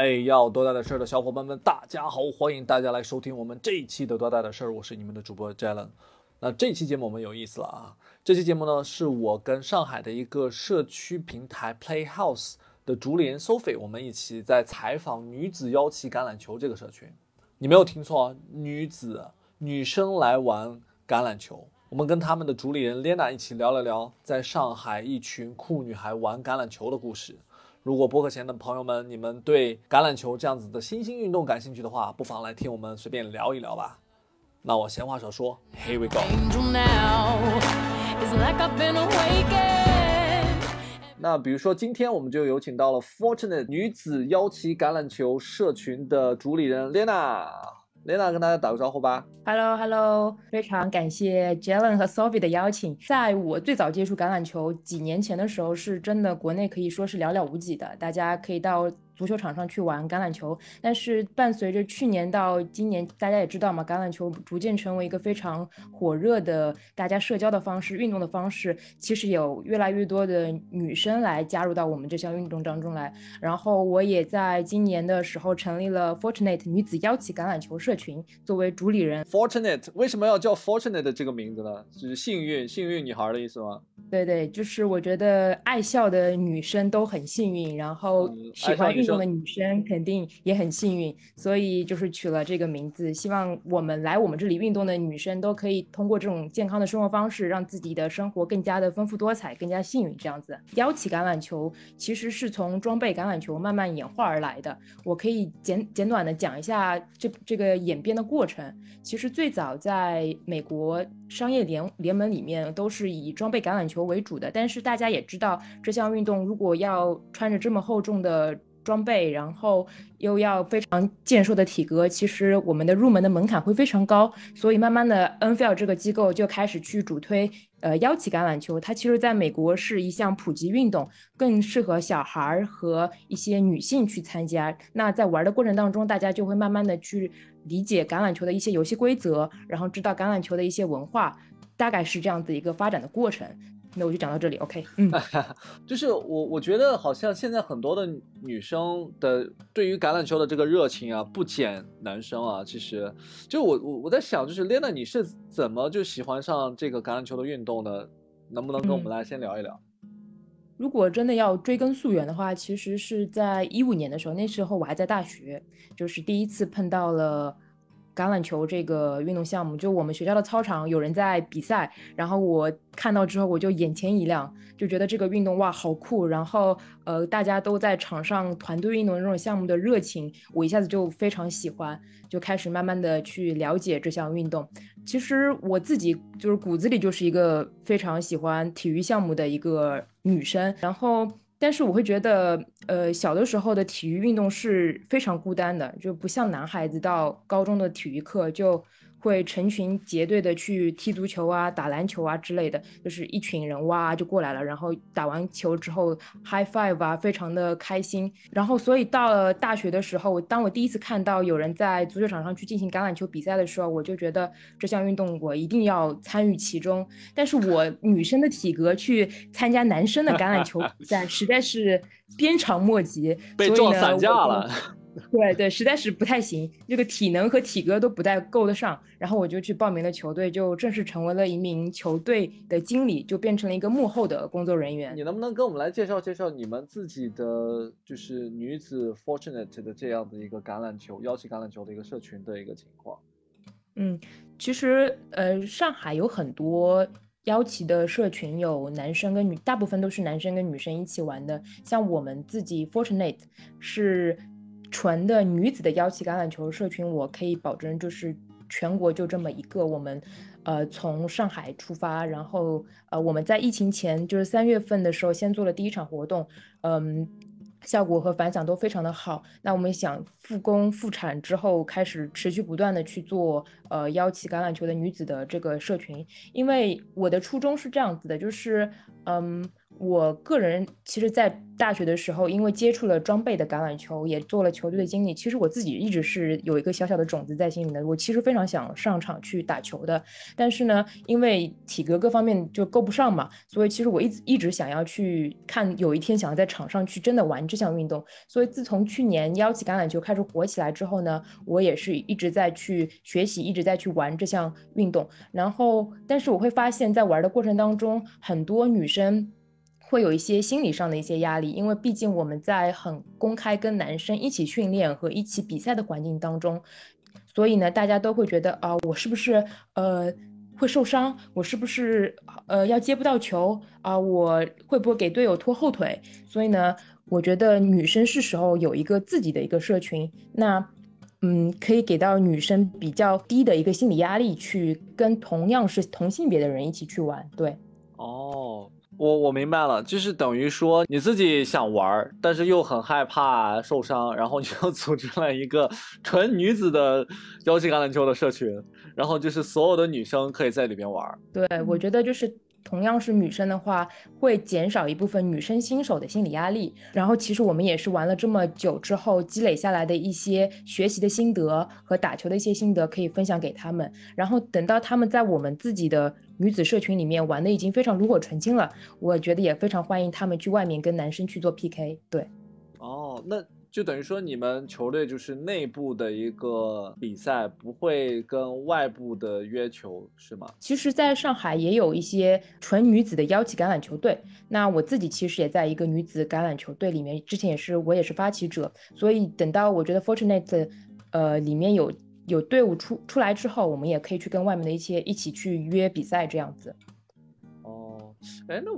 哎，要多大的事儿的小伙伴们，大家好，欢迎大家来收听我们这一期的多大的事儿，我是你们的主播 Jalen。那这期节目我们有意思了啊！这期节目呢，是我跟上海的一个社区平台 Playhouse 的主理人 Sophie，我们一起在采访女子腰旗橄榄球这个社群。你没有听错，女子女生来玩橄榄球。我们跟他们的主理人 Lena 一起聊了聊在上海一群酷女孩玩橄榄球的故事。如果播客前的朋友们，你们对橄榄球这样子的新兴运动感兴趣的话，不妨来听我们随便聊一聊吧。那我闲话少说，Here we go。那比如说，今天我们就有请到了 Fortunate 女子腰旗橄榄球社群的主理人 Lena。雷娜跟大家打个招呼吧。Hello，Hello，非常感谢 Jalen 和 Sophie 的邀请。在我最早接触橄榄球几年前的时候，是真的国内可以说是寥寥无几的，大家可以到。足球场上去玩橄榄球，但是伴随着去年到今年，大家也知道嘛，橄榄球逐渐成为一个非常火热的大家社交的方式、运动的方式。其实有越来越多的女生来加入到我们这项运动当中来。然后我也在今年的时候成立了 Fortunate 女子腰旗橄榄球社群，作为主理人。Fortunate 为什么要叫 Fortunate 这个名字呢？就是幸运、幸运女孩的意思吗？对对，就是我觉得爱笑的女生都很幸运，然后喜欢运。的女生肯定也很幸运，所以就是取了这个名字。希望我们来我们这里运动的女生都可以通过这种健康的生活方式，让自己的生活更加的丰富多彩，更加幸运。这样子，腰旗橄榄球其实是从装备橄榄球慢慢演化而来的。我可以简简短的讲一下这这个演变的过程。其实最早在美国商业联联盟里面都是以装备橄榄球为主的，但是大家也知道这项运动如果要穿着这么厚重的。装备，然后又要非常健硕的体格，其实我们的入门的门槛会非常高，所以慢慢的，NFL 这个机构就开始去主推，呃，腰旗橄榄球。它其实在美国是一项普及运动，更适合小孩儿和一些女性去参加。那在玩的过程当中，大家就会慢慢的去理解橄榄球的一些游戏规则，然后知道橄榄球的一些文化，大概是这样子一个发展的过程。那我就讲到这里，OK。嗯，就是我我觉得好像现在很多的女生的对于橄榄球的这个热情啊，不减男生啊。其实，就我我我在想，就是 Lena，你是怎么就喜欢上这个橄榄球的运动的？能不能跟我们来先聊一聊？如果真的要追根溯源的话，其实是在一五年的时候，那时候我还在大学，就是第一次碰到了。橄榄球这个运动项目，就我们学校的操场有人在比赛，然后我看到之后我就眼前一亮，就觉得这个运动哇好酷，然后呃大家都在场上团队运动这种项目的热情，我一下子就非常喜欢，就开始慢慢的去了解这项运动。其实我自己就是骨子里就是一个非常喜欢体育项目的一个女生，然后。但是我会觉得，呃，小的时候的体育运动是非常孤单的，就不像男孩子到高中的体育课就。会成群结队的去踢足球啊、打篮球啊之类的，就是一群人哇就过来了，然后打完球之后 high five 啊，非常的开心。然后所以到了大学的时候，当我第一次看到有人在足球场上去进行橄榄球比赛的时候，我就觉得这项运动我一定要参与其中。但是我 女生的体格去参加男生的橄榄球比赛实在是鞭长莫及，被撞散架了。对对，实在是不太行，这个体能和体格都不太够得上。然后我就去报名了球队，就正式成为了一名球队的经理，就变成了一个幕后的工作人员。你能不能跟我们来介绍介绍你们自己的，就是女子 Fortunate 的这样的一个橄榄球、邀请橄榄球的一个社群的一个情况？嗯，其实呃，上海有很多邀旗的社群，有男生跟女，大部分都是男生跟女生一起玩的。像我们自己 Fortunate 是。纯的女子的幺七橄榄球社群，我可以保证就是全国就这么一个。我们，呃，从上海出发，然后呃，我们在疫情前就是三月份的时候先做了第一场活动，嗯，效果和反响都非常的好。那我们想复工复产之后，开始持续不断的去做呃幺七橄榄球的女子的这个社群，因为我的初衷是这样子的，就是嗯。我个人其实，在大学的时候，因为接触了装备的橄榄球，也做了球队的经理，其实我自己一直是有一个小小的种子在心里的。我其实非常想上场去打球的，但是呢，因为体格各方面就够不上嘛，所以其实我一直一直想要去看，有一天想要在场上去真的玩这项运动。所以自从去年邀请橄榄球开始火起来之后呢，我也是一直在去学习，一直在去玩这项运动。然后，但是我会发现，在玩的过程当中，很多女生。会有一些心理上的一些压力，因为毕竟我们在很公开跟男生一起训练和一起比赛的环境当中，所以呢，大家都会觉得啊，我是不是呃会受伤？我是不是呃要接不到球啊？我会不会给队友拖后腿？所以呢，我觉得女生是时候有一个自己的一个社群，那嗯，可以给到女生比较低的一个心理压力，去跟同样是同性别的人一起去玩。对，哦。我我明白了，就是等于说你自己想玩，但是又很害怕受伤，然后你就 组织了一个纯女子的邀请橄榄球的社群，然后就是所有的女生可以在里边玩。对，我觉得就是。同样是女生的话，会减少一部分女生新手的心理压力。然后，其实我们也是玩了这么久之后积累下来的一些学习的心得和打球的一些心得，可以分享给他们。然后等到他们在我们自己的女子社群里面玩的已经非常炉火纯青了，我觉得也非常欢迎他们去外面跟男生去做 PK。对，哦，那。就等于说，你们球队就是内部的一个比赛，不会跟外部的约球，是吗？其实，在上海也有一些纯女子的邀请橄榄球队。那我自己其实也在一个女子橄榄球队里面，之前也是我也是发起者。所以等到我觉得 Fortunate，呃，里面有有队伍出出来之后，我们也可以去跟外面的一些一起去约比赛这样子。哦，哎，那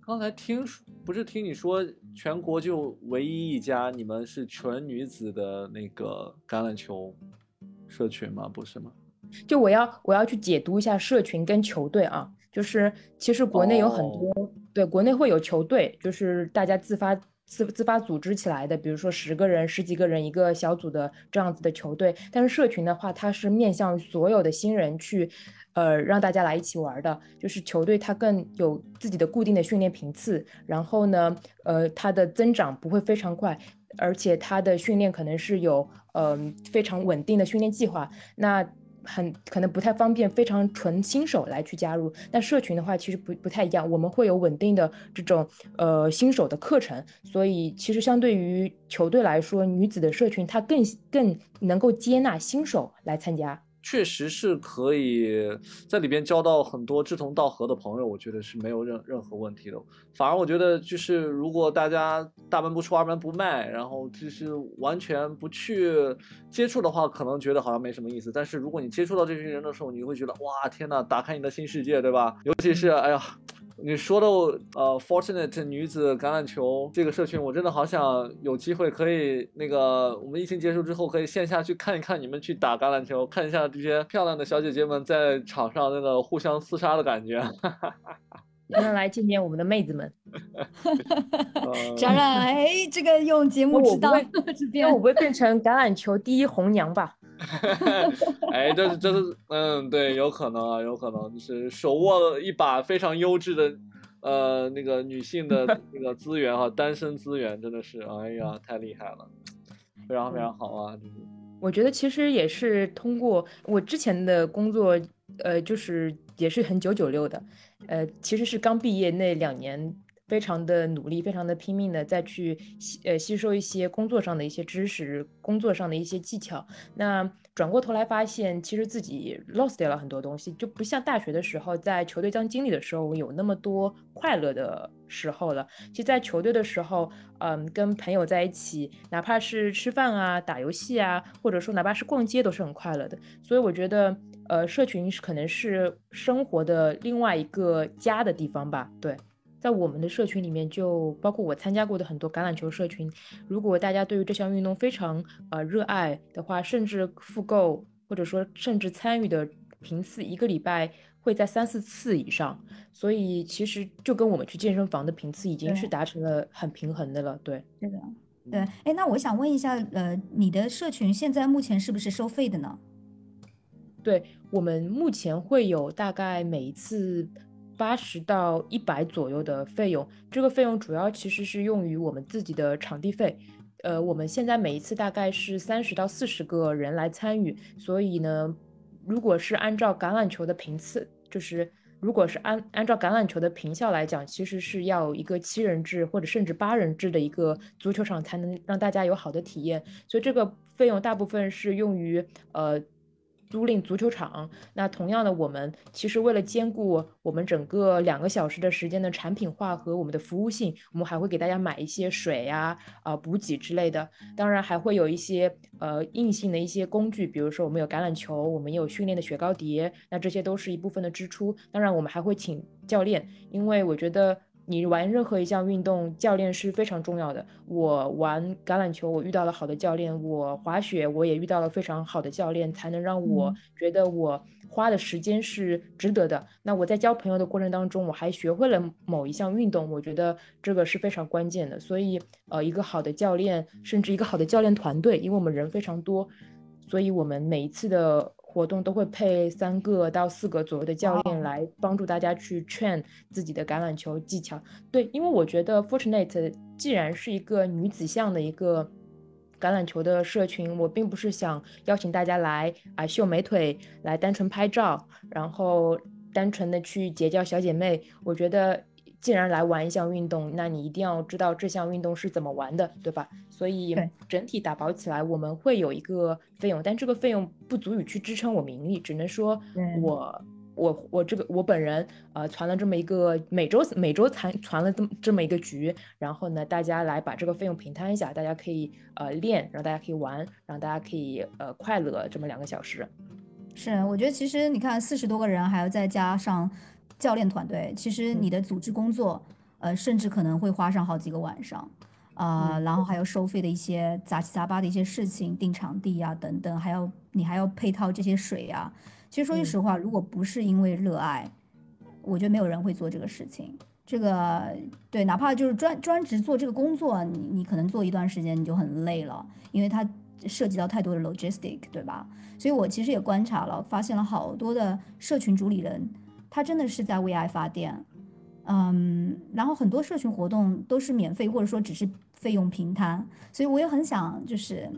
刚才听说。不是听你说全国就唯一一家你们是全女子的那个橄榄球社群吗？不是吗？就我要我要去解读一下社群跟球队啊，就是其实国内有很多对国内会有球队，就是大家自发自自发组织起来的，比如说十个人、十几个人一个小组的这样子的球队。但是社群的话，它是面向所有的新人去。呃，让大家来一起玩的，就是球队它更有自己的固定的训练频次，然后呢，呃，它的增长不会非常快，而且它的训练可能是有呃非常稳定的训练计划，那很可能不太方便非常纯新手来去加入。但社群的话其实不不太一样，我们会有稳定的这种呃新手的课程，所以其实相对于球队来说，女子的社群它更更能够接纳新手来参加。确实是可以在里边交到很多志同道合的朋友，我觉得是没有任任何问题的。反而我觉得，就是如果大家大门不出二门不迈，然后就是完全不去接触的话，可能觉得好像没什么意思。但是如果你接触到这群人的时候，你会觉得哇，天呐，打开你的新世界，对吧？尤其是哎呀。你说的呃，Fortunate 女子橄榄球这个社群，我真的好想有机会可以那个，我们疫情结束之后可以线下去看一看你们去打橄榄球，看一下这些漂亮的小姐姐们在场上那个互相厮杀的感觉。那来见见我们的妹子们。小冉，哎，这个用节目知道，这边我 不会变成橄榄球第一红娘吧？哎，这是这是，嗯，对，有可能啊，有可能就是手握一把非常优质的，呃，那个女性的 那个资源哈，单身资源真的是，哎呀，太厉害了，非常非常好啊，就是。我觉得其实也是通过我之前的工作，呃，就是也是很九九六的，呃，其实是刚毕业那两年。非常的努力，非常的拼命的再去吸呃吸收一些工作上的一些知识，工作上的一些技巧。那转过头来发现，其实自己 lost 掉了很多东西，就不像大学的时候在球队当经理的时候有那么多快乐的时候了。其实，在球队的时候，嗯，跟朋友在一起，哪怕是吃饭啊、打游戏啊，或者说哪怕是逛街，都是很快乐的。所以我觉得，呃，社群是可能是生活的另外一个家的地方吧。对。在我们的社群里面，就包括我参加过的很多橄榄球社群。如果大家对于这项运动非常呃热爱的话，甚至复购或者说甚至参与的频次，一个礼拜会在三四次以上。所以其实就跟我们去健身房的频次已经是达成了很平衡的了。对，是的，对。哎，那我想问一下，呃，你的社群现在目前是不是收费的呢？对我们目前会有大概每一次。八十到一百左右的费用。这个费用主要其实是用于我们自己的场地费。呃，我们现在每一次大概是三十到四十个人来参与，所以呢，如果是按照橄榄球的频次，就是如果是按按照橄榄球的频效来讲，其实是要一个七人制或者甚至八人制的一个足球场才能让大家有好的体验。所以这个费用大部分是用于呃。租赁足球场，那同样的，我们其实为了兼顾我们整个两个小时的时间的产品化和我们的服务性，我们还会给大家买一些水呀、啊补给之类的。当然还会有一些呃硬性的一些工具，比如说我们有橄榄球，我们有训练的雪糕碟，那这些都是一部分的支出。当然我们还会请教练，因为我觉得。你玩任何一项运动，教练是非常重要的。我玩橄榄球，我遇到了好的教练；我滑雪，我也遇到了非常好的教练，才能让我觉得我花的时间是值得的。那我在交朋友的过程当中，我还学会了某一项运动，我觉得这个是非常关键的。所以，呃，一个好的教练，甚至一个好的教练团队，因为我们人非常多，所以我们每一次的。活动都会配三个到四个左右的教练来帮助大家去 train 自己的橄榄球技巧。对，因为我觉得 Fortunate 既然是一个女子向的一个橄榄球的社群，我并不是想邀请大家来啊秀美腿，来单纯拍照，然后单纯的去结交小姐妹。我觉得。既然来玩一项运动，那你一定要知道这项运动是怎么玩的，对吧？所以整体打包起来，我们会有一个费用，但这个费用不足以去支撑我名利，只能说我我我这个我本人呃传了这么一个每周每周传传了这么这么一个局，然后呢，大家来把这个费用平摊一下，大家可以呃练，让大家可以玩，让大家可以呃快乐这么两个小时。是，我觉得其实你看四十多个人，还要再加上。教练团队，其实你的组织工作，呃，甚至可能会花上好几个晚上，啊，然后还有收费的一些杂七杂八的一些事情，订场地啊等等，还要你还要配套这些水啊。其实说句实话，如果不是因为热爱，我觉得没有人会做这个事情。这个对，哪怕就是专专职做这个工作，你你可能做一段时间你就很累了，因为它涉及到太多的 logistic，对吧？所以我其实也观察了，发现了好多的社群主理人。他真的是在为爱发电，嗯，然后很多社群活动都是免费或者说只是费用平摊，所以我也很想就是，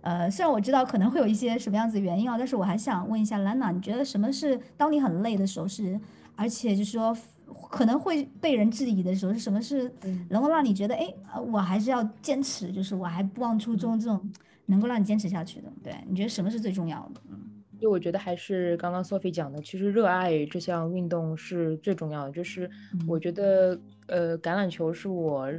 呃，虽然我知道可能会有一些什么样子的原因啊，但是我还想问一下兰娜，你觉得什么是当你很累的时候是，而且就是说可能会被人质疑的时候是什么是能够让你觉得哎，我还是要坚持，就是我还不忘初衷这种能够让你坚持下去的？对你觉得什么是最重要的？嗯。就我觉得还是刚刚 Sophie 讲的，其实热爱这项运动是最重要的。就是我觉得，呃，橄榄球是我。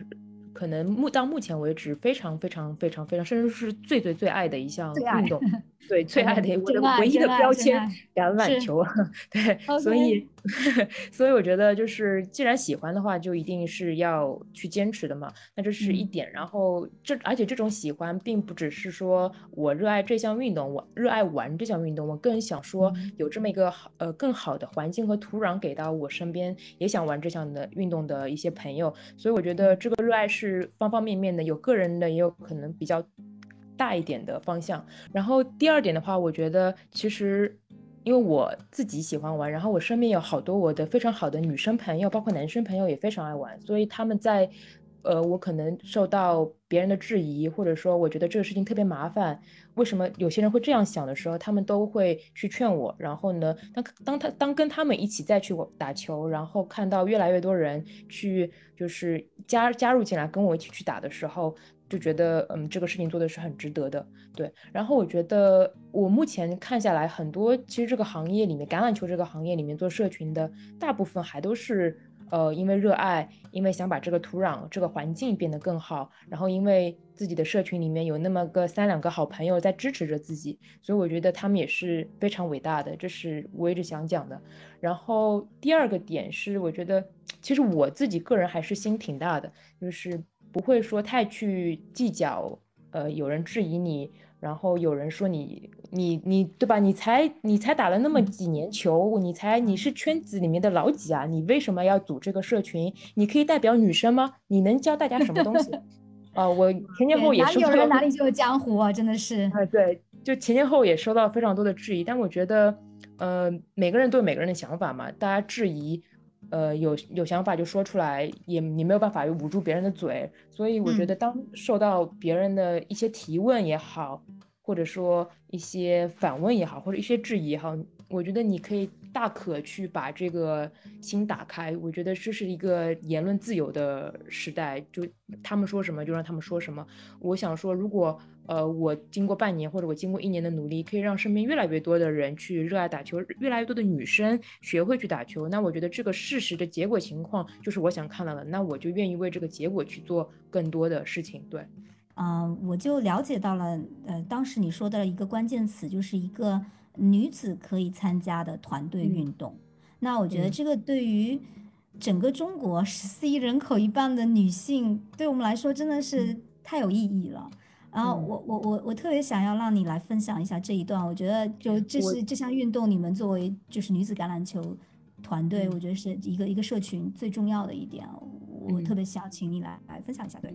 可能目到目前为止非常非常非常非常，甚至是最最最爱的一项运动，对 最爱的我的唯一的标签。橄榄球，对，所以 所以我觉得就是既然喜欢的话，就一定是要去坚持的嘛。那这是一点，然后这而且这种喜欢并不只是说我热爱这项运动，我热爱玩这项运动，我更想说有这么一个好呃更好的环境和土壤给到我身边也想玩这项的运动的一些朋友，所以我觉得这个热爱。是方方面面的，有个人的，也有可能比较大一点的方向。然后第二点的话，我觉得其实因为我自己喜欢玩，然后我身边有好多我的非常好的女生朋友，包括男生朋友也非常爱玩，所以他们在。呃，我可能受到别人的质疑，或者说我觉得这个事情特别麻烦，为什么有些人会这样想的时候，他们都会去劝我。然后呢，当当他当跟他们一起再去打球，然后看到越来越多人去就是加加入进来跟我一起去打的时候，就觉得嗯，这个事情做的是很值得的。对，然后我觉得我目前看下来，很多其实这个行业里面，橄榄球这个行业里面做社群的大部分还都是。呃，因为热爱，因为想把这个土壤、这个环境变得更好，然后因为自己的社群里面有那么个三两个好朋友在支持着自己，所以我觉得他们也是非常伟大的，这是我一直想讲的。然后第二个点是，我觉得其实我自己个人还是心挺大的，就是不会说太去计较，呃，有人质疑你。然后有人说你你你对吧？你才你才打了那么几年球，你才你是圈子里面的老几啊？你为什么要组这个社群？你可以代表女生吗？你能教大家什么东西？啊，我前前后也收到。哪里有人哪里就有江湖啊！真的是。啊，对，就前前后也收到非常多的质疑，但我觉得，呃，每个人都有每个人的想法嘛，大家质疑。呃，有有想法就说出来，也你没有办法捂住别人的嘴，所以我觉得当受到别人的一些提问也好，或者说一些反问也好，或者一些质疑也好，我觉得你可以大可去把这个心打开。我觉得这是一个言论自由的时代，就他们说什么就让他们说什么。我想说，如果。呃，我经过半年或者我经过一年的努力，可以让身边越来越多的人去热爱打球，越来越多的女生学会去打球。那我觉得这个事实的结果情况就是我想看到的，那我就愿意为这个结果去做更多的事情。对，嗯，我就了解到了，呃，当时你说的一个关键词就是一个女子可以参加的团队运动。那我觉得这个对于整个中国十四亿人口一半的女性，对我们来说真的是太有意义了。然后我我我我特别想要让你来分享一下这一段，我觉得就这是这项运动，你们作为就是女子橄榄球团队，我觉得是一个一个社群最重要的一点，我特别想请你来来分享一下，对。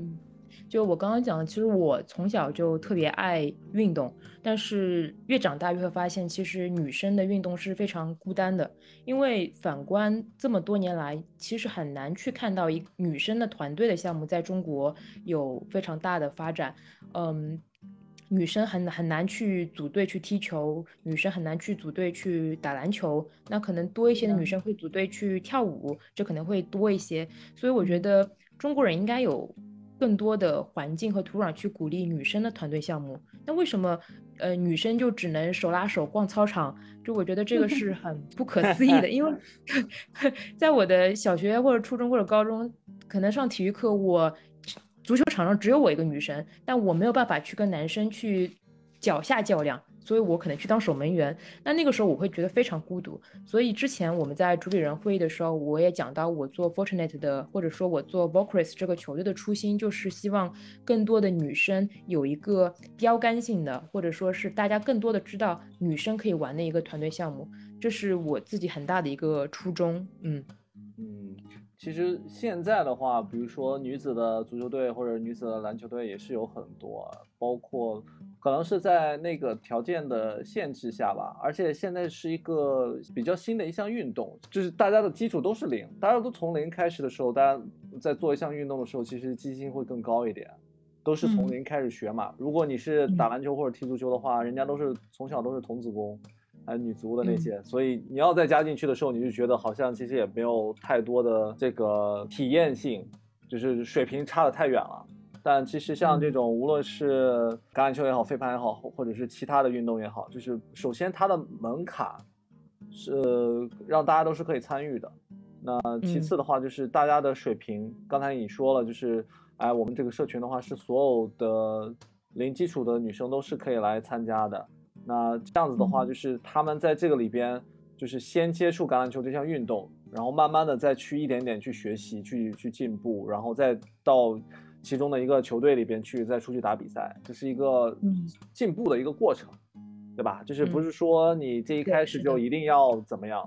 就我刚刚讲的，其实我从小就特别爱运动，但是越长大越会发现，其实女生的运动是非常孤单的。因为反观这么多年来，其实很难去看到一女生的团队的项目在中国有非常大的发展。嗯，女生很很难去组队去踢球，女生很难去组队去打篮球。那可能多一些的女生会组队去跳舞，这可能会多一些。所以我觉得中国人应该有。更多的环境和土壤去鼓励女生的团队项目，那为什么呃女生就只能手拉手逛操场？就我觉得这个是很不可思议的，因为 在我的小学或者初中或者高中，可能上体育课，我足球场上只有我一个女生，但我没有办法去跟男生去脚下较量。所以我可能去当守门员，那那个时候我会觉得非常孤独。所以之前我们在主理人会议的时候，我也讲到我做 Fortunate 的，或者说我做 v o c r i s 这个球队的初心，就是希望更多的女生有一个标杆性的，或者说是大家更多的知道女生可以玩的一个团队项目，这是我自己很大的一个初衷。嗯嗯，其实现在的话，比如说女子的足球队或者女子的篮球队也是有很多，包括。可能是在那个条件的限制下吧，而且现在是一个比较新的一项运动，就是大家的基础都是零，大家都从零开始的时候，大家在做一项运动的时候，其实积极性会更高一点，都是从零开始学嘛。如果你是打篮球或者踢足球的话，人家都是从小都是童子功，还有女足的那些，所以你要再加进去的时候，你就觉得好像其实也没有太多的这个体验性，就是水平差的太远了。但其实像这种，无论是橄榄球也好，飞盘也好，或者是其他的运动也好，就是首先它的门槛是让大家都是可以参与的。那其次的话，就是大家的水平，刚才你说了，就是哎，我们这个社群的话，是所有的零基础的女生都是可以来参加的。那这样子的话，就是他们在这个里边，就是先接触橄榄球这项运动，然后慢慢的再去一点点去学习，去去进步，然后再到。其中的一个球队里边去再出去打比赛，这是一个进步的一个过程，对吧？就是不是说你这一开始就一定要怎么样？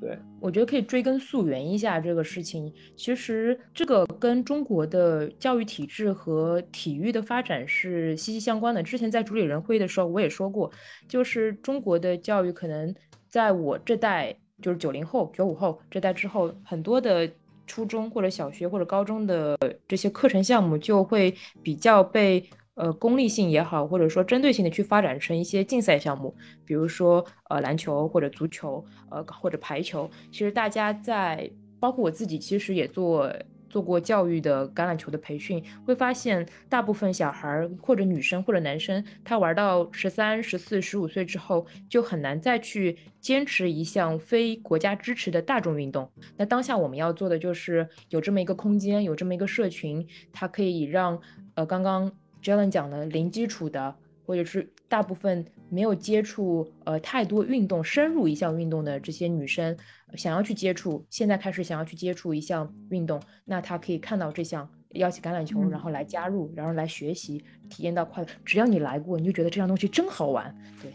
对，我觉得可以追根溯源一下这个事情。其实这个跟中国的教育体制和体育的发展是息息相关的。之前在主理人会议的时候我也说过，就是中国的教育可能在我这代，就是九零后、九五后这代之后，很多的。初中或者小学或者高中的这些课程项目就会比较被呃功利性也好，或者说针对性的去发展成一些竞赛项目，比如说呃篮球或者足球，呃或者排球。其实大家在包括我自己，其实也做。做过教育的橄榄球的培训，会发现大部分小孩或者女生或者男生，他玩到十三、十四、十五岁之后，就很难再去坚持一项非国家支持的大众运动。那当下我们要做的就是有这么一个空间，有这么一个社群，它可以让呃刚刚 Jalen 讲的零基础的，或者是大部分没有接触呃太多运动、深入一项运动的这些女生。想要去接触，现在开始想要去接触一项运动，那她可以看到这项邀请橄榄球，然后来加入，然后来学习，体验到快乐。只要你来过，你就觉得这项东西真好玩。对，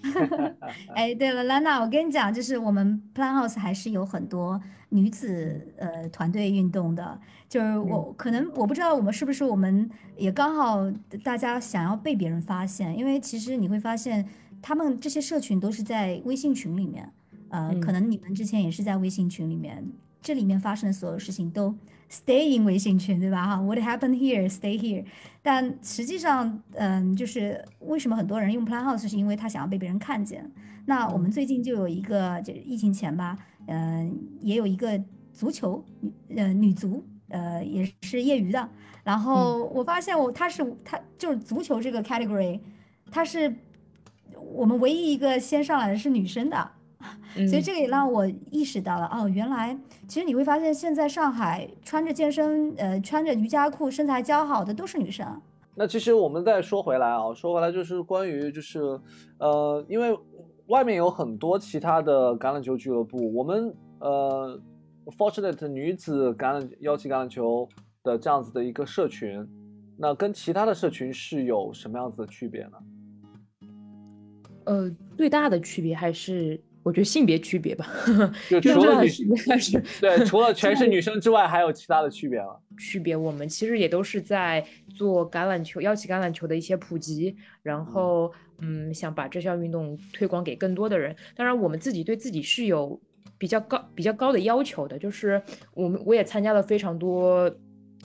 哎，对了，Lana，我跟你讲，就是我们 Plan House 还是有很多女子呃团队运动的，就是我可能我不知道我们是不是我们也刚好大家想要被别人发现，因为其实你会发现他们这些社群都是在微信群里面。呃，可能你们之前也是在微信群里面这里面发生的所有事情都 stay in 微信群，对吧？哈，What happened here, stay here。但实际上，嗯，就是为什么很多人用 Plan House，是因为他想要被别人看见。那我们最近就有一个，就疫情前吧，嗯，也有一个足球，呃，女足，呃，也是业余的。然后我发现我他是他就是足球这个 category，他是我们唯一一个先上来的是女生的。所以这个也让我意识到了哦，原来其实你会发现，现在上海穿着健身呃穿着瑜伽裤身材姣好的都是女生。那其实我们再说回来啊，说回来就是关于就是呃，因为外面有很多其他的橄榄球俱乐部，我们呃 Fortunate 女子橄榄幺七橄榄球的这样子的一个社群，那跟其他的社群是有什么样子的区别呢？呃，最大的区别还是。我觉得性别区别吧，就除了女性，对，除了 全是女生之外，还有其他的区别吗？区别，我们其实也都是在做橄榄球、邀请橄榄球的一些普及，然后嗯，想把这项运动推广给更多的人。当然，我们自己对自己是有比较高、比较高的要求的，就是我们我也参加了非常多，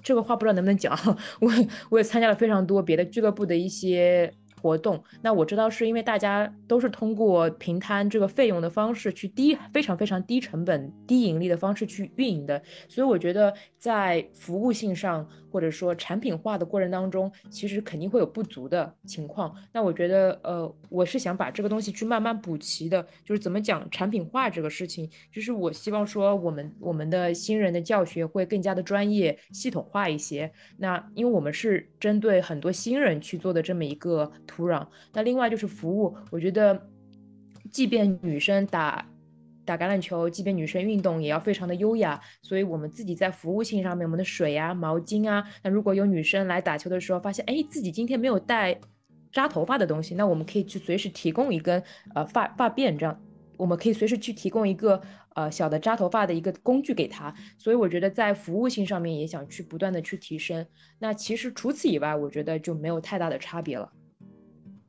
这个话不知道能不能讲，我我也参加了非常多别的俱乐部的一些。活动，那我知道是因为大家都是通过平摊这个费用的方式去低非常非常低成本、低盈利的方式去运营的，所以我觉得在服务性上或者说产品化的过程当中，其实肯定会有不足的情况。那我觉得，呃，我是想把这个东西去慢慢补齐的，就是怎么讲产品化这个事情，就是我希望说我们我们的新人的教学会更加的专业、系统化一些。那因为我们是针对很多新人去做的这么一个。土壤。那另外就是服务，我觉得，即便女生打打橄榄球，即便女生运动，也要非常的优雅。所以，我们自己在服务性上面，我们的水啊、毛巾啊，那如果有女生来打球的时候，发现哎自己今天没有带扎头发的东西，那我们可以去随时提供一根呃发发辫，这样我们可以随时去提供一个呃小的扎头发的一个工具给她。所以，我觉得在服务性上面也想去不断的去提升。那其实除此以外，我觉得就没有太大的差别了。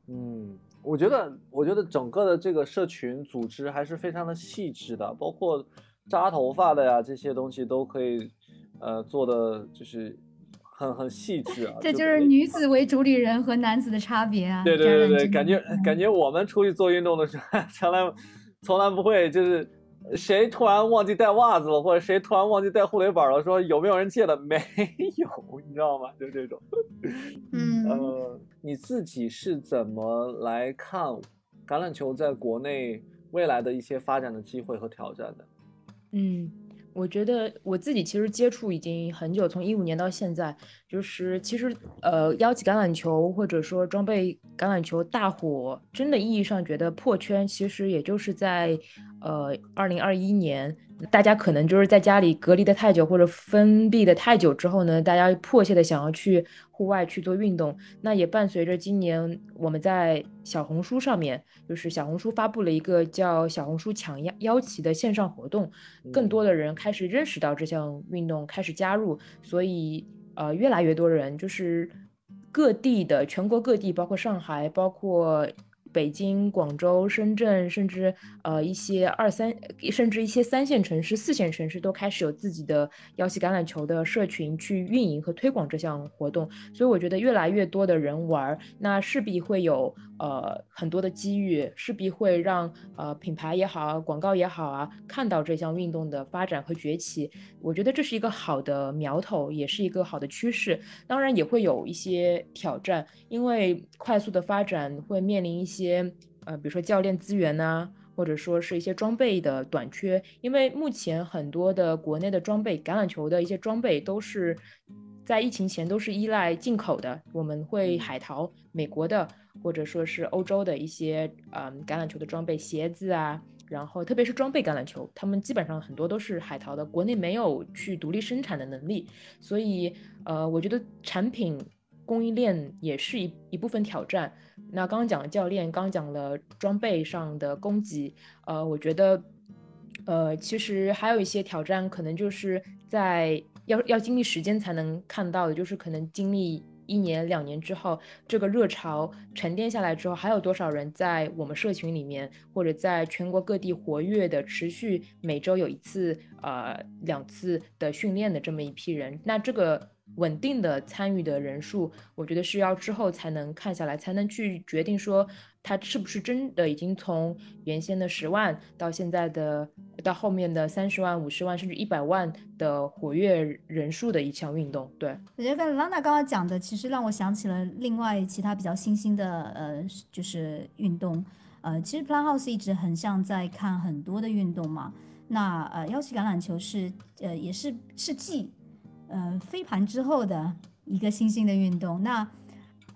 嗯，我觉得，我觉得整个的这个社群组织还是非常的细致的，包括扎头发的呀，这些东西都可以，呃，做的就是很很细致啊。这就是女子为主理人和男子的差别啊。对对对对，感觉感觉我们出去做运动的时候，从来从来不会就是。谁突然忘记带袜子了，或者谁突然忘记带护腿板了？说有没有人借的？没有，你知道吗？就这种。嗯，呃，你自己是怎么来看橄榄球在国内未来的一些发展的机会和挑战的？嗯。我觉得我自己其实接触已经很久，从一五年到现在，就是其实呃，邀请橄榄球或者说装备橄榄球大火，真的意义上觉得破圈，其实也就是在呃二零二一年。大家可能就是在家里隔离的太久，或者封闭的太久之后呢，大家迫切的想要去户外去做运动。那也伴随着今年我们在小红书上面，就是小红书发布了一个叫“小红书抢邀邀旗”的线上活动，更多的人开始认识到这项运动，开始加入。所以呃，越来越多人就是各地的全国各地，包括上海，包括。北京、广州、深圳，甚至呃一些二三，甚至一些三线城市、四线城市都开始有自己的腰系橄榄球的社群去运营和推广这项活动。所以我觉得越来越多的人玩，那势必会有呃很多的机遇，势必会让呃品牌也好啊、广告也好啊看到这项运动的发展和崛起。我觉得这是一个好的苗头，也是一个好的趋势。当然也会有一些挑战，因为快速的发展会面临一。些呃，比如说教练资源呐，或者说是一些装备的短缺，因为目前很多的国内的装备，橄榄球的一些装备都是在疫情前都是依赖进口的。我们会海淘美国的，或者说是欧洲的一些嗯橄榄球的装备，鞋子啊，然后特别是装备橄榄球，他们基本上很多都是海淘的，国内没有去独立生产的能力，所以呃，我觉得产品。供应链也是一一部分挑战。那刚刚讲了教练，刚讲了装备上的供给，呃，我觉得，呃，其实还有一些挑战，可能就是在要要经历时间才能看到的，就是可能经历一年两年之后，这个热潮沉淀下来之后，还有多少人在我们社群里面，或者在全国各地活跃的、持续每周有一次、呃两次的训练的这么一批人？那这个。稳定的参与的人数，我觉得是要之后才能看下来，才能去决定说它是不是真的已经从原先的十万到现在的到后面的三十万、五十万甚至一百万的活跃人数的一项运动。对，我觉得跟 Lana 刚刚讲的，其实让我想起了另外其他比较新兴的呃，就是运动。呃，其实 Plan House 一直很像在看很多的运动嘛。那呃，腰旗橄榄球是呃也是是继呃，飞盘之后的一个新兴的运动，那，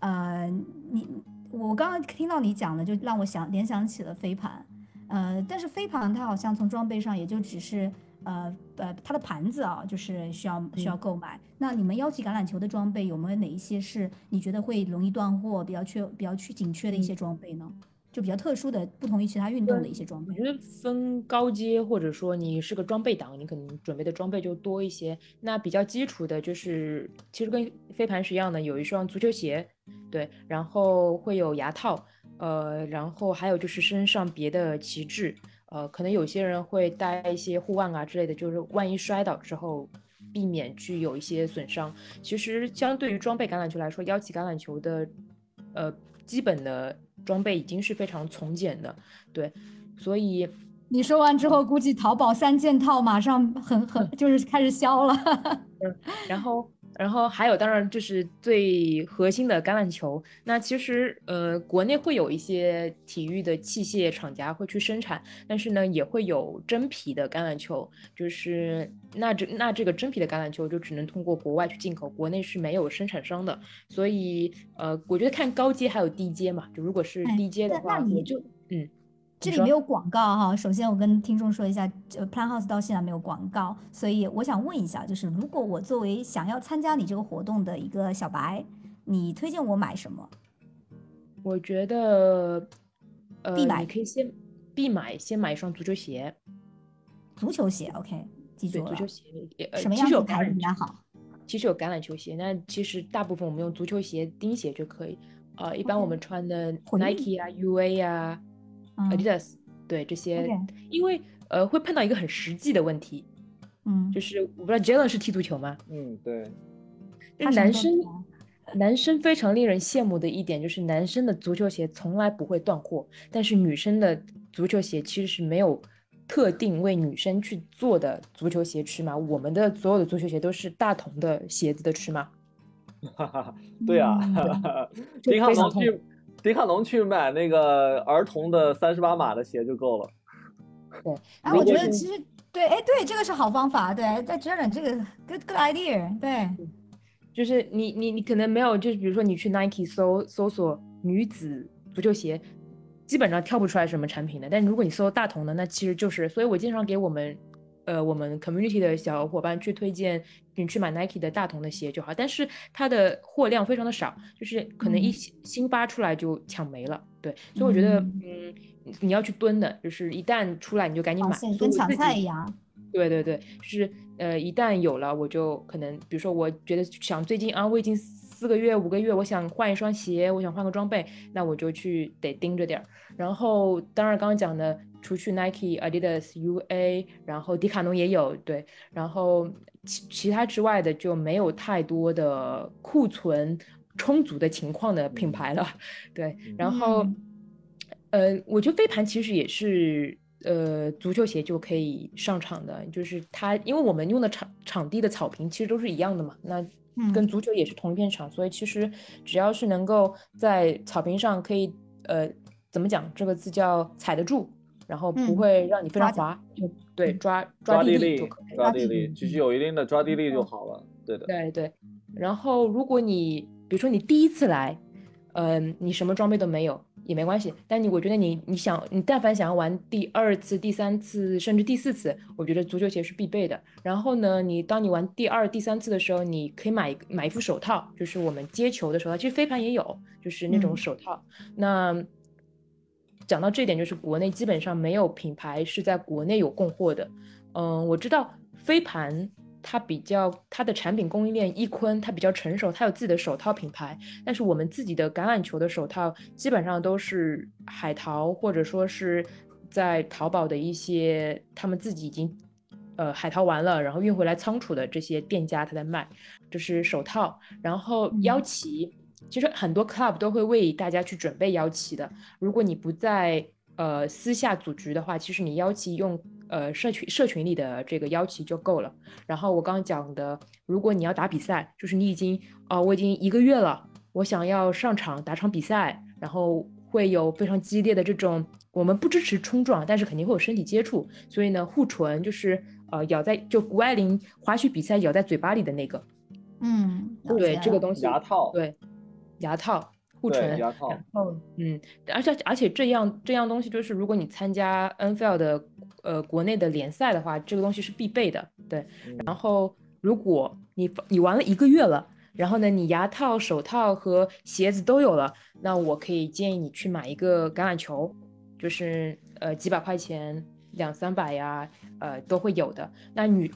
呃，你我刚刚听到你讲的，就让我想联想起了飞盘，呃，但是飞盘它好像从装备上也就只是，呃呃，它的盘子啊，就是需要需要购买。那你们腰旗橄榄球的装备有没有哪一些是你觉得会容易断货、比较缺、比较缺紧缺的一些装备呢？就比较特殊的，不同于其他运动的一些装备。我觉得分高阶，或者说你是个装备党，你可能准备的装备就多一些。那比较基础的，就是其实跟飞盘是一样的，有一双足球鞋，对，然后会有牙套，呃，然后还有就是身上别的旗帜，呃，可能有些人会带一些护腕啊之类的，就是万一摔倒之后，避免去有一些损伤。其实相对于装备橄榄球来说，腰旗橄榄球的，呃，基本的。装备已经是非常从简的，对，所以你说完之后，估计淘宝三件套马上很很就是开始销了。嗯，然后然后还有，当然就是最核心的橄榄球。那其实呃，国内会有一些体育的器械厂家会去生产，但是呢，也会有真皮的橄榄球，就是那这那这个真皮的橄榄球就只能通过国外去进口，国内是没有生产商的。所以呃，我觉得看高阶还有低阶嘛，就如果是低阶的话，我就嗯。这里没有广告哈，首先我跟听众说一下，呃，Plan House 到现在没有广告，所以我想问一下，就是如果我作为想要参加你这个活动的一个小白，你推荐我买什么？我觉得，呃，必买可以先必买，先买一双足球鞋。足球鞋，OK，记住了。足球鞋，什么样子牌子比较好？其实有橄榄球鞋，那其实大部分我们用足球鞋、钉鞋就可以。呃，一般我们穿的 Nike 啊、UA 啊。Adidas，对这些，因为呃会碰到一个很实际的问题，嗯，就是我不知道 Jalen 是踢足球吗？嗯，对。男生男生非常令人羡慕的一点就是男生的足球鞋从来不会断货，但是女生的足球鞋其实是没有特定为女生去做的足球鞋尺码，我们的所有的足球鞋都是大同的鞋子的尺码。哈哈，对啊，迪卡侬去。迪卡侬去买那个儿童的三十八码的鞋就够了。对，哎，我觉得其实对，哎，对，这个是好方法。对，在 Jordan 这个 good good idea。对，就是你你你可能没有，就是比如说你去 Nike 搜搜索女子足球鞋，基本上跳不出来什么产品的。但如果你搜大同的，那其实就是，所以我经常给我们。呃，我们 community 的小伙伴去推荐你去买 Nike 的大同的鞋就好，但是它的货量非常的少，就是可能一新发出来就抢没了。对，所以我觉得，嗯，你要去蹲的，就是一旦出来你就赶紧买，跟抢菜一样。对对对，就是呃，一旦有了，我就可能，比如说我觉得想最近啊，我已经四个月五个月，我想换一双鞋，我想换个装备，那我就去得盯着点儿。然后当然刚刚讲的。除去 Nike、Adidas、UA，然后迪卡侬也有对，然后其其他之外的就没有太多的库存充足的情况的品牌了，对，然后呃，我觉得飞盘其实也是呃足球鞋就可以上场的，就是它因为我们用的场场地的草坪其实都是一样的嘛，那跟足球也是同一片场，所以其实只要是能够在草坪上可以呃怎么讲这个字叫踩得住。然后不会让你非常滑，就对抓抓地力，抓地力，其实有一定的抓地力就好了。对的，对对。然后如果你比如说你第一次来，嗯，你什么装备都没有也没关系。但你我觉得你你想你但凡想要玩第二次、第三次甚至第四次，我觉得足球鞋是必备的。然后呢，你当你玩第二、第三次的时候，你可以买买一副手套，就是我们接球的手套，其实飞盘也有，就是那种手套。那讲到这点，就是国内基本上没有品牌是在国内有供货的。嗯，我知道飞盘它比较它的产品供应链一坤它比较成熟，它有自己的手套品牌。但是我们自己的橄榄球的手套基本上都是海淘，或者说是在淘宝的一些他们自己已经呃海淘完了，然后运回来仓储的这些店家他在卖，这是手套。然后腰旗，其实很多 club 都会为大家去准备腰旗的。如果你不在呃私下组局的话，其实你腰旗用。呃，社群社群里的这个邀请就够了。然后我刚刚讲的，如果你要打比赛，就是你已经哦，我已经一个月了，我想要上场打场比赛，然后会有非常激烈的这种，我们不支持冲撞，但是肯定会有身体接触。所以呢，护唇就是呃咬在就谷爱凌滑雪比赛咬在嘴巴里的那个，嗯，对这个东西牙套，对牙套。护唇，牙套，嗯，而且而且这样这样东西就是，如果你参加 NFL 的呃国内的联赛的话，这个东西是必备的，对。然后如果你你玩了一个月了，然后呢，你牙套、手套和鞋子都有了，那我可以建议你去买一个橄榄球，就是呃几百块钱，两三百呀，呃都会有的。那女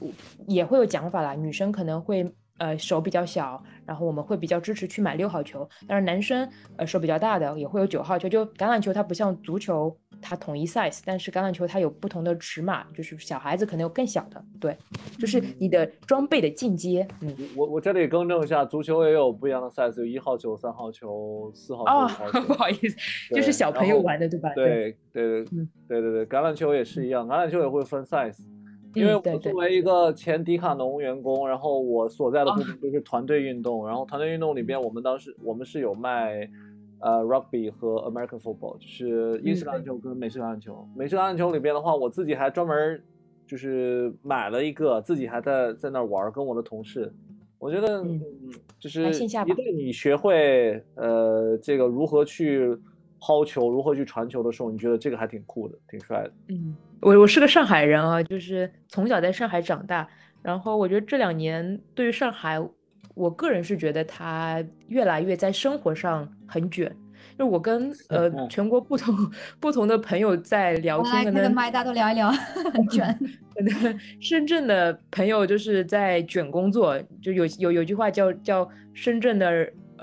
也会有讲法啦，女生可能会。呃，手比较小，然后我们会比较支持去买六号球。但是男生，呃，手比较大的也会有九号球。就橄榄球它不像足球，它统一 size，但是橄榄球它有不同的尺码，就是小孩子可能有更小的。对，就是你的装备的进阶。嗯，我我这里更正一下，足球也有不一样的 size，有一号球、三号球、四号球。哦，不好意思，就是小朋友玩的，对吧？对对对对对对，橄榄球也是一样，橄榄球也会分 size。因为我作为一个前迪卡侬员工，然后我所在的部门就是团队运动，然后团队运动里边，我们当时我们是有卖，呃，rugby 和 American football，就是英式橄榄球跟美式橄榄球。美式橄榄球里边的话，我自己还专门就是买了一个，自己还在在那玩，跟我的同事。我觉得，就是一旦你学会呃这个如何去抛球，如何去传球的时候，你觉得这个还挺酷的，挺帅的。嗯。我我是个上海人啊，就是从小在上海长大，然后我觉得这两年对于上海，我个人是觉得他越来越在生活上很卷。就我跟呃全国不同不同的朋友在聊天，可能麦大都聊一聊，很卷。可能深圳的朋友就是在卷工作，就有有有句话叫叫深圳的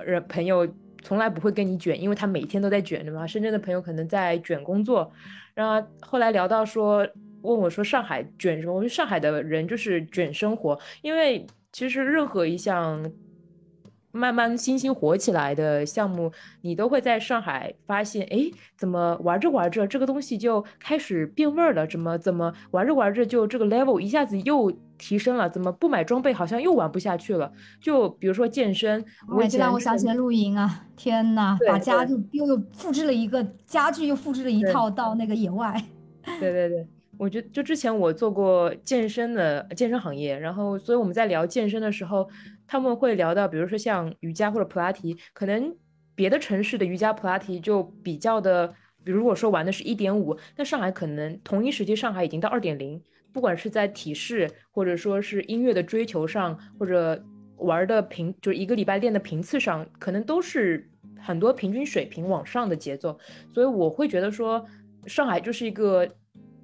人朋友从来不会跟你卷，因为他每天都在卷，对吗？深圳的朋友可能在卷工作。然后后来聊到说，问我说上海卷什么？我说上海的人就是卷生活，因为其实任何一项慢慢新兴火起来的项目，你都会在上海发现，哎，怎么玩着玩着这个东西就开始变味儿了？怎么怎么玩着玩着就这个 level 一下子又提升了？怎么不买装备好像又玩不下去了？就比如说健身，我就让我想起来露营啊！天呐，把家就又又复制了一个家具，又复制了一套到那个野外。对对对，我觉得就之前我做过健身的健身行业，然后所以我们在聊健身的时候，他们会聊到，比如说像瑜伽或者普拉提，可能别的城市的瑜伽普拉提就比较的，比如如果说玩的是一点五，那上海可能同一时期上海已经到二点零。不管是在体式，或者说是音乐的追求上，或者玩的频，就是一个礼拜练的频次上，可能都是很多平均水平往上的节奏。所以我会觉得说，上海就是一个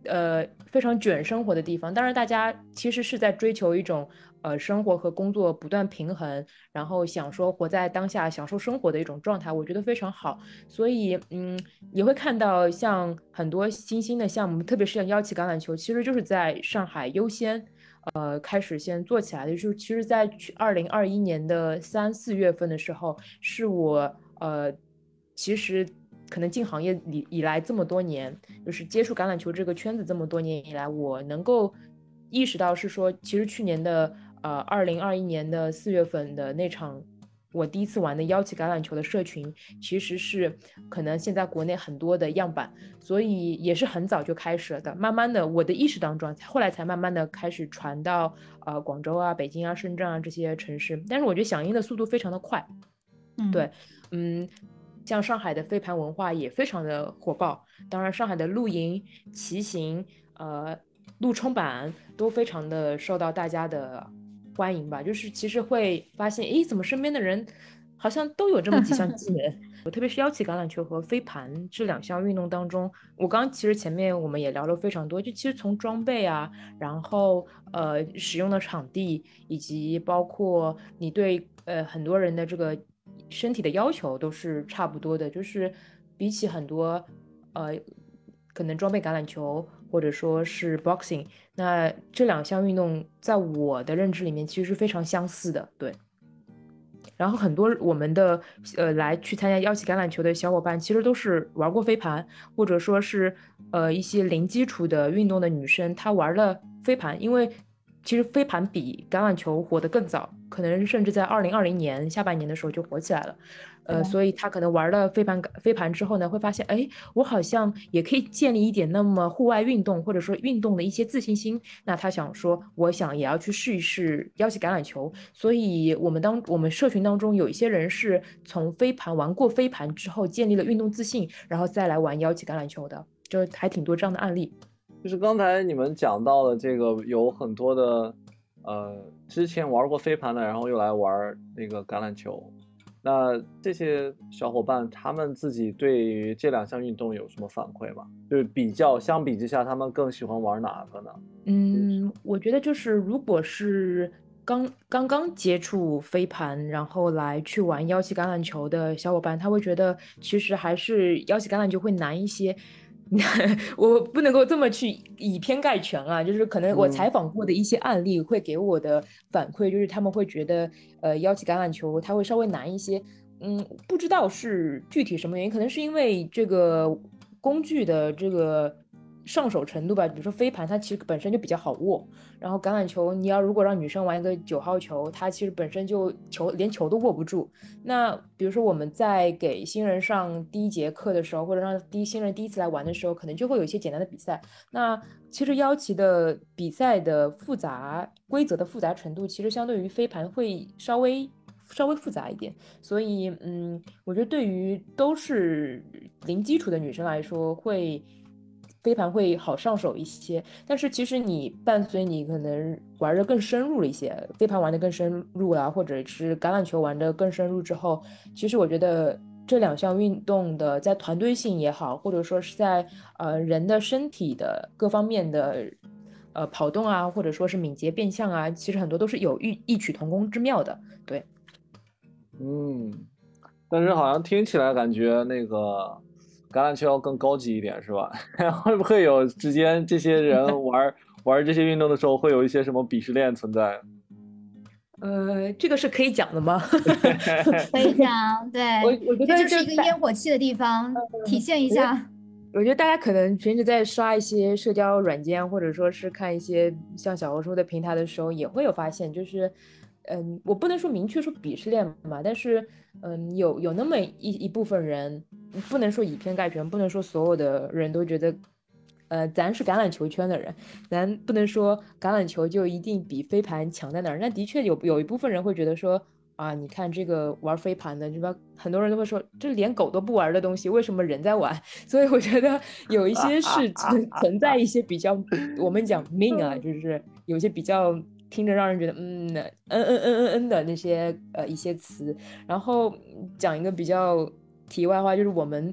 呃非常卷生活的地方。当然，大家其实是在追求一种。呃，生活和工作不断平衡，然后想说活在当下，享受生活的一种状态，我觉得非常好。所以，嗯，也会看到像很多新兴的项目，特别是像幺七橄榄球，其实就是在上海优先，呃，开始先做起来的。就是其实，在二零二一年的三四月份的时候，是我呃，其实可能进行业里以来这么多年，就是接触橄榄球这个圈子这么多年以来，我能够意识到是说，其实去年的。呃，二零二一年的四月份的那场，我第一次玩的邀请橄榄球的社群，其实是可能现在国内很多的样板，所以也是很早就开始了的。慢慢的，我的意识当中，后来才慢慢的开始传到呃广州啊、北京啊、深圳啊这些城市。但是我觉得响应的速度非常的快，嗯对，嗯，像上海的飞盘文化也非常的火爆。当然，上海的露营、骑行、呃，路冲板都非常的受到大家的。欢迎吧，就是其实会发现，哎，怎么身边的人好像都有这么几项技能。我特别是邀请橄榄球和飞盘这两项运动当中，我刚刚其实前面我们也聊了非常多，就其实从装备啊，然后呃使用的场地，以及包括你对呃很多人的这个身体的要求都是差不多的，就是比起很多呃可能装备橄榄球或者说是 boxing，那这两项运动在我的认知里面其实是非常相似的，对。然后很多我们的呃来去参加邀请橄榄球的小伙伴，其实都是玩过飞盘，或者说是呃一些零基础的运动的女生，她玩了飞盘，因为其实飞盘比橄榄球火得更早，可能甚至在二零二零年下半年的时候就火起来了。呃，所以他可能玩了飞盘飞盘之后呢，会发现，哎，我好像也可以建立一点那么户外运动或者说运动的一些自信心。那他想说，我想也要去试一试邀请橄榄球。所以，我们当我们社群当中有一些人是从飞盘玩过飞盘之后建立了运动自信，然后再来玩邀请橄榄球的，就还挺多这样的案例。就是刚才你们讲到的这个，有很多的，呃，之前玩过飞盘的，然后又来玩那个橄榄球。那这些小伙伴他们自己对于这两项运动有什么反馈吗？就是比较相比之下，他们更喜欢玩哪个呢？嗯，我觉得就是如果是刚刚刚接触飞盘，然后来去玩腰旗橄榄球的小伙伴，他会觉得其实还是腰旗橄榄球会难一些。我不能够这么去以偏概全啊，就是可能我采访过的一些案例会给我的反馈，就是他们会觉得，呃，邀请橄榄球它会稍微难一些，嗯，不知道是具体什么原因，可能是因为这个工具的这个。上手程度吧，比如说飞盘，它其实本身就比较好握。然后橄榄球，你要如果让女生玩一个九号球，它其实本身就球连球都握不住。那比如说我们在给新人上第一节课的时候，或者让第一新人第一次来玩的时候，可能就会有一些简单的比赛。那其实腰旗的比赛的复杂规则的复杂程度，其实相对于飞盘会稍微稍微复杂一点。所以，嗯，我觉得对于都是零基础的女生来说，会。飞盘会好上手一些，但是其实你伴随你可能玩的更深入了一些，飞盘玩的更深入了，或者是橄榄球玩的更深入之后，其实我觉得这两项运动的在团队性也好，或者说是在呃人的身体的各方面的呃跑动啊，或者说是敏捷变向啊，其实很多都是有异异曲同工之妙的。对，嗯，但是好像听起来感觉那个。橄榄球要更高级一点是吧？会不会有之间这些人 玩玩这些运动的时候会有一些什么鄙视链存在？呃，这个是可以讲的吗？可以讲，对，我我觉得这是一个烟火气的地方，体现一下。我觉得大家可能平时在刷一些社交软件，或者说是看一些像小红书的平台的时候，也会有发现，就是。嗯，我不能说明确说鄙视链嘛，但是，嗯，有有那么一一部分人，不能说以偏概全，不能说所有的人都觉得，呃，咱是橄榄球圈的人，咱不能说橄榄球就一定比飞盘强在哪儿。那的确有有一部分人会觉得说，啊，你看这个玩飞盘的，对吧？很多人都会说，这连狗都不玩的东西，为什么人在玩？所以我觉得有一些是存存在一些比较，我们讲命啊，就是有些比较。听着让人觉得嗯嗯嗯嗯嗯嗯的那些呃一些词，然后讲一个比较题外话，就是我们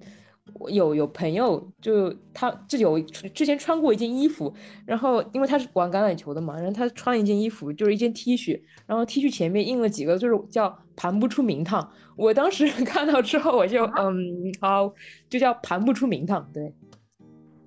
有有朋友就他就有之前穿过一件衣服，然后因为他是玩橄榄球的嘛，然后他穿了一件衣服，就是一件 T 恤，然后 T 恤前面印了几个，就是叫盘不出名堂。我当时 看到之后，我就嗯好，就叫盘不出名堂，对。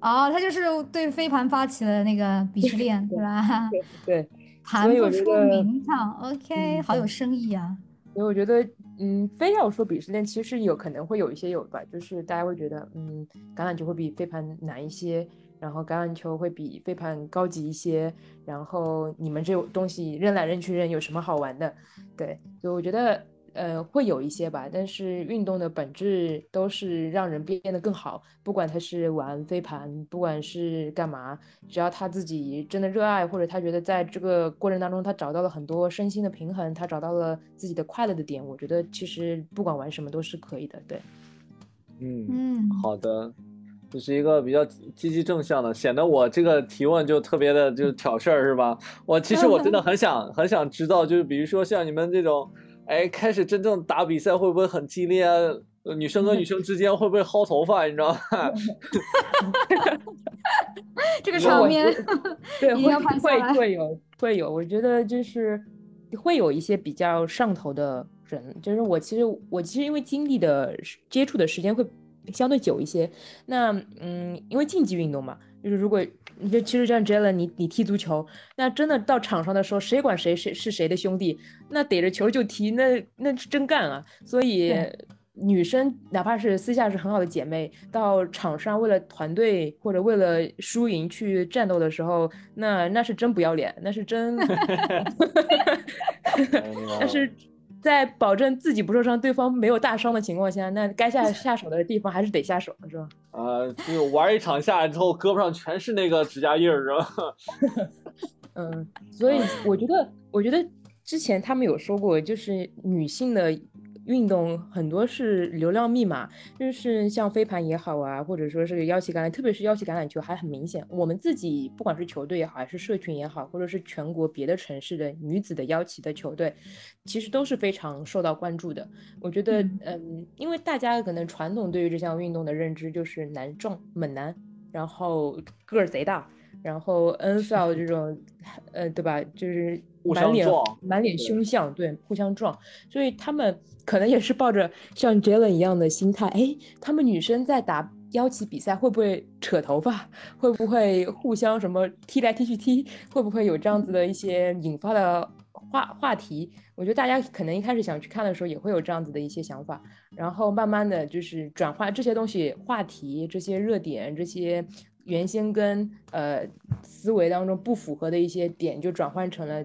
哦，他就是对飞盘发起了那个鄙视链，对吧？对。盘不出名堂，OK，好有深意啊。所以我觉得，嗯，非要说鄙视链，其实有可能会有一些有吧，就是大家会觉得，嗯，橄榄球会比飞盘难一些，然后橄榄球会比飞盘高级一些，然后你们这东西扔来扔去扔有什么好玩的？对，所以我觉得。呃，会有一些吧，但是运动的本质都是让人变得更好。不管他是玩飞盘，不管是干嘛，只要他自己真的热爱，或者他觉得在这个过程当中他找到了很多身心的平衡，他找到了自己的快乐的点，我觉得其实不管玩什么都是可以的。对，嗯嗯，好的，这是一个比较积极正向的，显得我这个提问就特别的就挑事儿是吧？我其实我真的很想很想知道，就是比如说像你们这种。哎，开始真正打比赛会不会很激烈啊？女生和女生之间会不会薅头发？你知道吗？这个场面，对，会会会有会有，我觉得就是会有一些比较上头的人，就是我其实我其实因为经历的接触的时间会相对久一些，那嗯，因为竞技运动嘛，就是如果你就其实像 Jalen，你你踢足球，那真的到场上的时候，谁管谁谁是谁的兄弟，那逮着球就踢，那那是真干啊，所以。女生哪怕是私下是很好的姐妹，到场上为了团队或者为了输赢去战斗的时候，那那是真不要脸，那是真，那是在保证自己不受伤、对方没有大伤的情况下，那该下 下手的地方还是得下手，是吧？啊，就玩一场下来之后，胳膊上全是那个指甲印儿，是吧？嗯，所以我觉得，我觉得之前他们有说过，就是女性的。运动很多是流量密码，就是像飞盘也好啊，或者说是腰旗橄榄，特别是腰旗橄榄球还很明显。我们自己不管是球队也好，还是社群也好，或者是全国别的城市的女子的腰旗的球队，其实都是非常受到关注的。我觉得，嗯，因为大家可能传统对于这项运动的认知就是男壮猛男，然后个儿贼大，然后 NFL 这种，呃，对吧？就是满脸满脸凶相，对，互相撞，所以他们。可能也是抱着像 Jalen 一样的心态，哎，他们女生在打腰旗比赛会不会扯头发？会不会互相什么踢来踢去踢？会不会有这样子的一些引发的话话题？我觉得大家可能一开始想去看的时候也会有这样子的一些想法，然后慢慢的就是转化这些东西话题、这些热点、这些原先跟呃思维当中不符合的一些点，就转换成了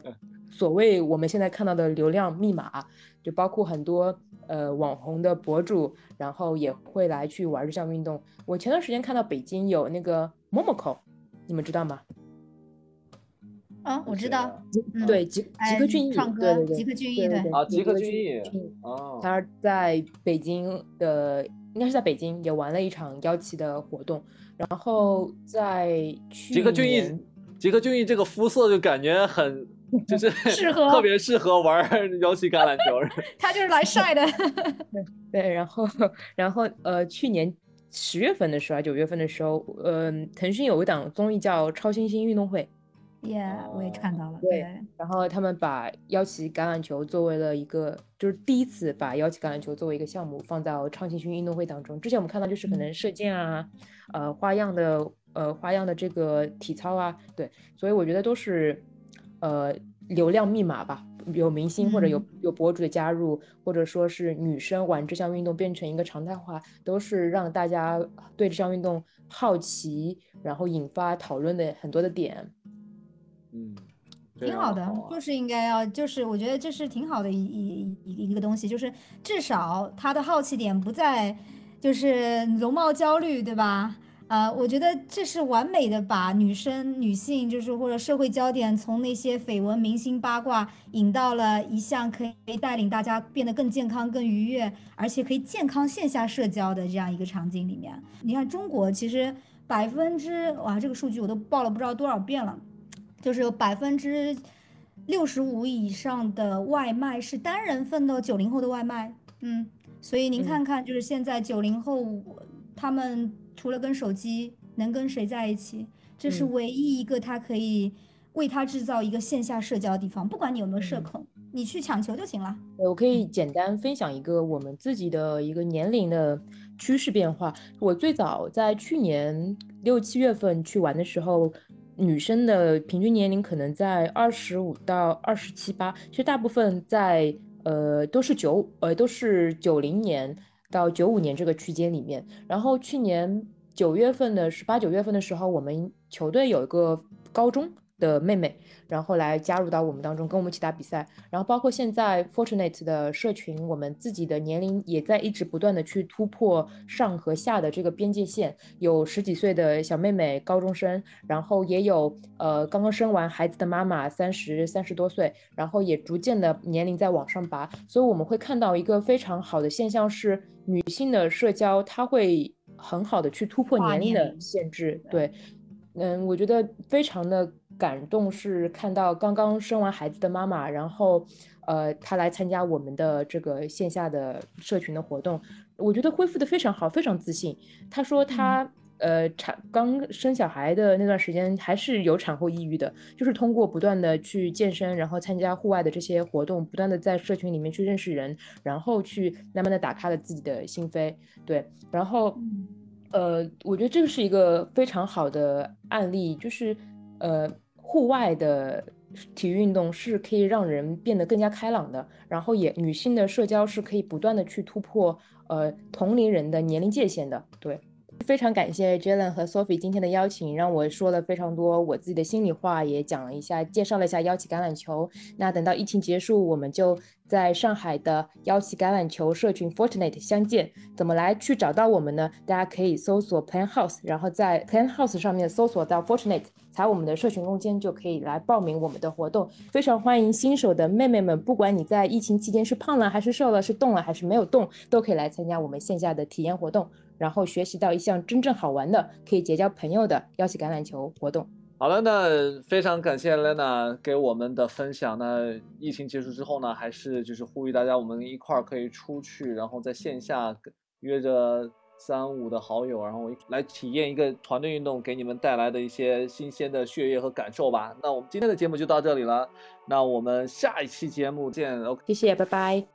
所谓我们现在看到的流量密码。就包括很多呃网红的博主，然后也会来去玩这项运动。我前段时间看到北京有那个 Momoco，你们知道吗？啊，我知道，对吉吉克隽逸，对对对，吉克隽逸对啊，吉克隽逸哦，他在北京的，应该是在北京也玩了一场幺七的活动，然后在吉克隽逸，吉克隽逸这个肤色就感觉很。就是 适合特别适合玩腰旗橄榄球，他就是来晒的。对，然后然后呃，去年十月份的时候，九月份的时候，呃，腾讯有一档综艺叫《超新星运动会》。耶，我也看到了。对，然后他们把腰旗橄榄球作为了一个，就是第一次把腰旗橄榄球作为一个项目放到超新星运动会当中。之前我们看到就是可能射箭啊，呃，花样的呃花样的这个体操啊，对，所以我觉得都是。呃，流量密码吧，有明星或者有有博主的加入，或者说是女生玩这项运动变成一个常态化，都是让大家对这项运动好奇，然后引发讨论的很多的点。嗯，挺好的，就是应该要，就是我觉得这是挺好的一一一一个东西，就是至少他的好奇点不在就是容貌焦虑，对吧？呃，我觉得这是完美的把女生、女性，就是或者社会焦点，从那些绯闻、明星八卦，引到了一项可以带领大家变得更健康、更愉悦，而且可以健康线下社交的这样一个场景里面。你看，中国其实百分之哇，这个数据我都报了不知道多少遍了，就是有百分之六十五以上的外卖是单人份的九零后的外卖。嗯，所以您看看，就是现在九零后他们。除了跟手机，能跟谁在一起？这是唯一一个他可以为他制造一个线下社交的地方。不管你有没有社恐，你去抢球就行了。我可以简单分享一个我们自己的一个年龄的趋势变化。我最早在去年六七月份去玩的时候，女生的平均年龄可能在二十五到二十七八，其实大部分在呃都是九呃都是九零年。到九五年这个区间里面，然后去年九月份的是八九月份的时候，我们球队有一个高中的妹妹，然后来加入到我们当中，跟我们一起打比赛。然后包括现在 Fortunate 的社群，我们自己的年龄也在一直不断的去突破上和下的这个边界线，有十几岁的小妹妹，高中生，然后也有呃刚刚生完孩子的妈妈，三十三十多岁，然后也逐渐的年龄在往上拔。所以我们会看到一个非常好的现象是。女性的社交，它会很好的去突破年龄的限制，对，嗯，我觉得非常的感动是看到刚刚生完孩子的妈妈，然后呃，她来参加我们的这个线下的社群的活动，我觉得恢复的非常好，非常自信。她说她呃产刚生小孩的那段时间还是有产后抑郁的，就是通过不断的去健身，然后参加户外的这些活动，不断的在社群里面去认识人，然后去慢慢的打开了自己的心扉。对，然后呃，我觉得这个是一个非常好的案例，就是呃。户外的体育运动是可以让人变得更加开朗的，然后也女性的社交是可以不断的去突破呃同龄人的年龄界限的。对，非常感谢 Jalen 和 Sophie 今天的邀请，让我说了非常多我自己的心里话，也讲了一下，介绍了一下邀请橄榄球。那等到疫情结束，我们就在上海的邀请橄榄球社群 Fortnite 相见。怎么来去找到我们呢？大家可以搜索 Plan House，然后在 Plan House 上面搜索到 Fortnite。踩我们的社群空间就可以来报名我们的活动，非常欢迎新手的妹妹们，不管你在疫情期间是胖了还是瘦了，是动了还是没有动，都可以来参加我们线下的体验活动，然后学习到一项真正好玩的、可以结交朋友的邀请橄榄球活动。好了，那非常感谢 Lena 给我们的分享。那疫情结束之后呢，还是就是呼吁大家，我们一块儿可以出去，然后在线下约着。三五的好友，然后来体验一个团队运动给你们带来的一些新鲜的血液和感受吧。那我们今天的节目就到这里了，那我们下一期节目见。OK，谢谢，拜拜。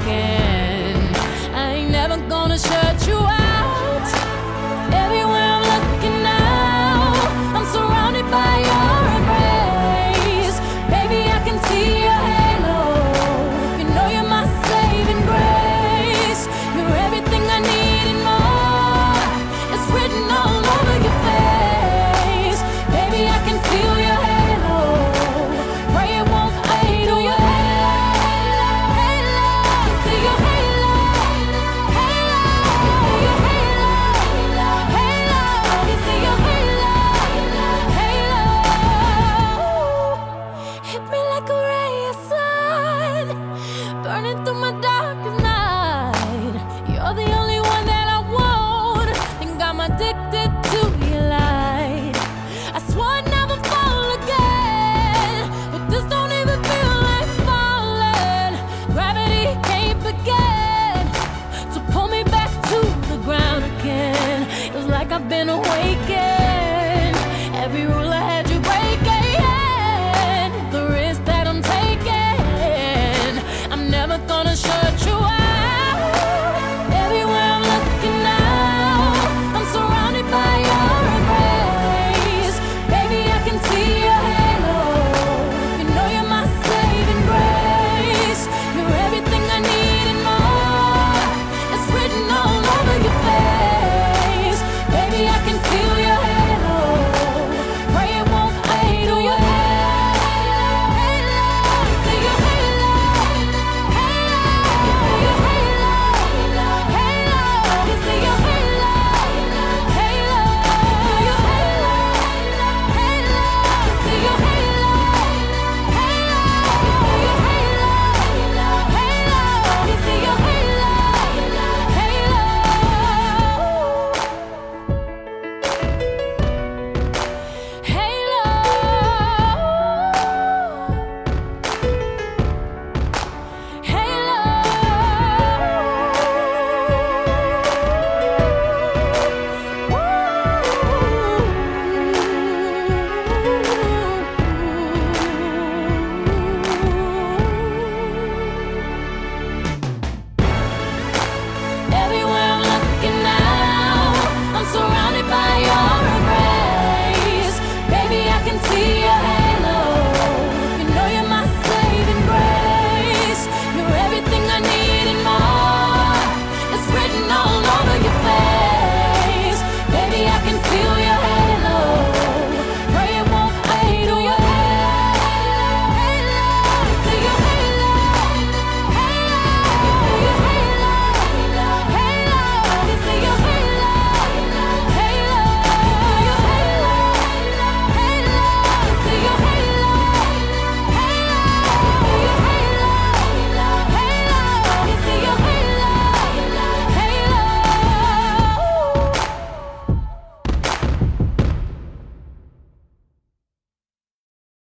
again. I ain't never gonna shut.